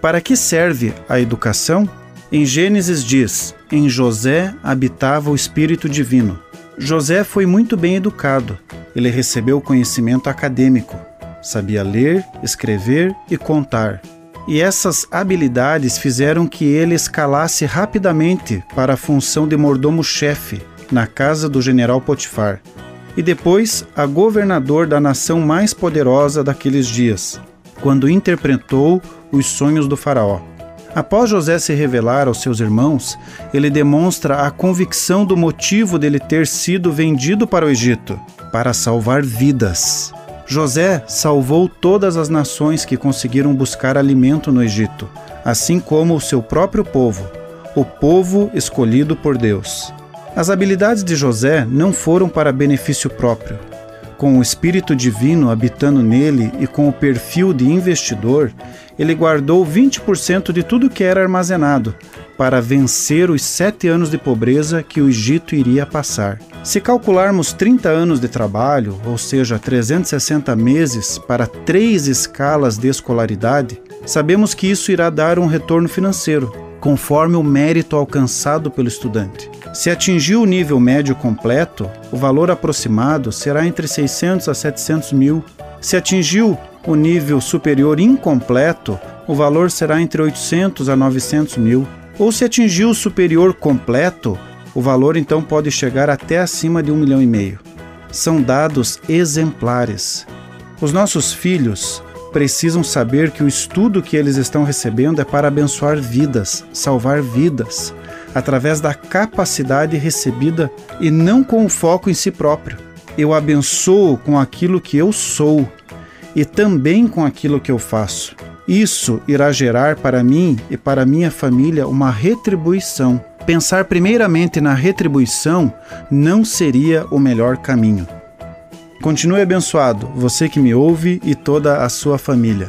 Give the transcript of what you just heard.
Para que serve a educação? Em Gênesis diz: Em José habitava o Espírito Divino. José foi muito bem educado. Ele recebeu conhecimento acadêmico. Sabia ler, escrever e contar. E essas habilidades fizeram que ele escalasse rapidamente para a função de mordomo-chefe na casa do general Potifar e depois a governador da nação mais poderosa daqueles dias, quando interpretou os sonhos do Faraó. Após José se revelar aos seus irmãos, ele demonstra a convicção do motivo dele ter sido vendido para o Egito para salvar vidas. José salvou todas as nações que conseguiram buscar alimento no Egito, assim como o seu próprio povo, o povo escolhido por Deus. As habilidades de José não foram para benefício próprio. Com o Espírito Divino habitando nele e com o perfil de investidor, ele guardou 20% de tudo que era armazenado, para vencer os sete anos de pobreza que o Egito iria passar. Se calcularmos 30 anos de trabalho, ou seja, 360 meses para três escalas de escolaridade, sabemos que isso irá dar um retorno financeiro, conforme o mérito alcançado pelo estudante. Se atingir o nível médio completo, o valor aproximado será entre 600 a 700 mil. Se atingiu o nível superior incompleto, o valor será entre 800 a 900 mil. Ou se atingiu o superior completo, o valor então pode chegar até acima de um milhão e meio. São dados exemplares. Os nossos filhos precisam saber que o estudo que eles estão recebendo é para abençoar vidas, salvar vidas, através da capacidade recebida e não com o foco em si próprio. Eu abençoo com aquilo que eu sou e também com aquilo que eu faço. Isso irá gerar para mim e para minha família uma retribuição pensar primeiramente na retribuição não seria o melhor caminho. Continue abençoado, você que me ouve e toda a sua família.